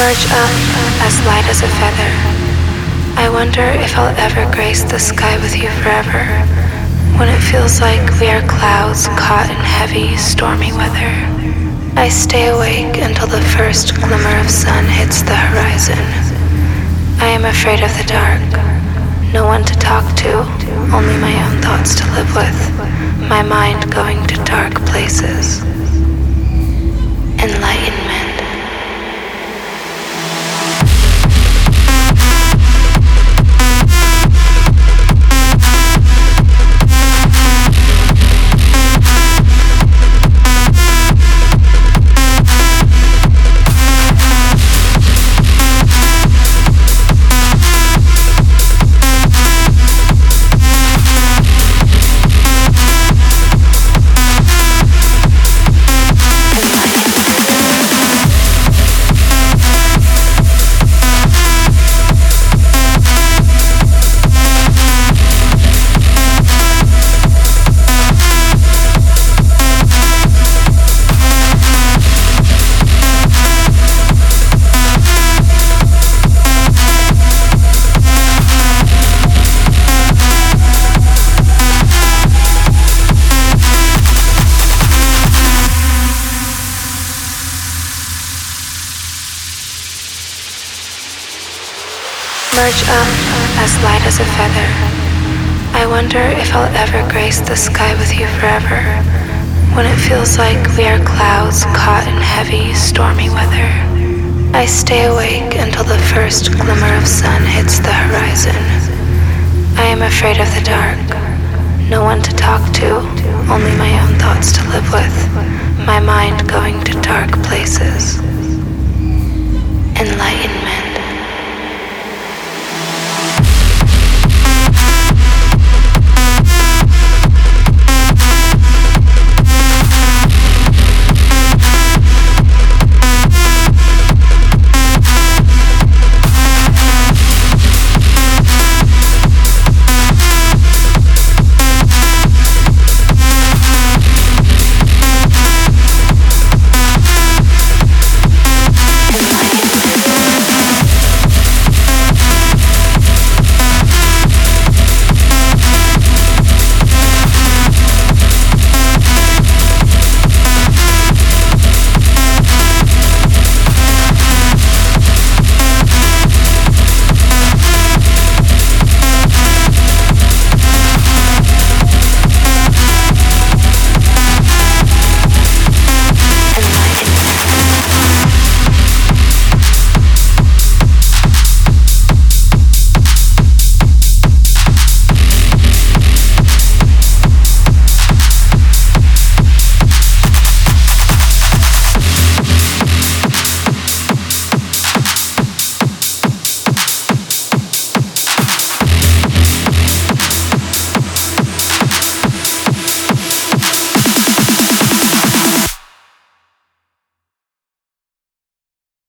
Merge up, as light as a feather. I wonder if I'll ever grace the sky with you forever. When it feels like we are clouds caught in heavy, stormy weather. I stay awake until the first glimmer of sun hits the horizon. I am afraid of the dark. No one to talk to, only my own thoughts to live with. My mind going to dark places. Enlightenment. Merge up, as light as a feather. I wonder if I'll ever grace the sky with you forever. When it feels like we are clouds caught in heavy, stormy weather. I stay awake until the first glimmer of sun hits the horizon. I am afraid of the dark. No one to talk to, only my own thoughts to live with. My mind going to dark places. Enlightenment.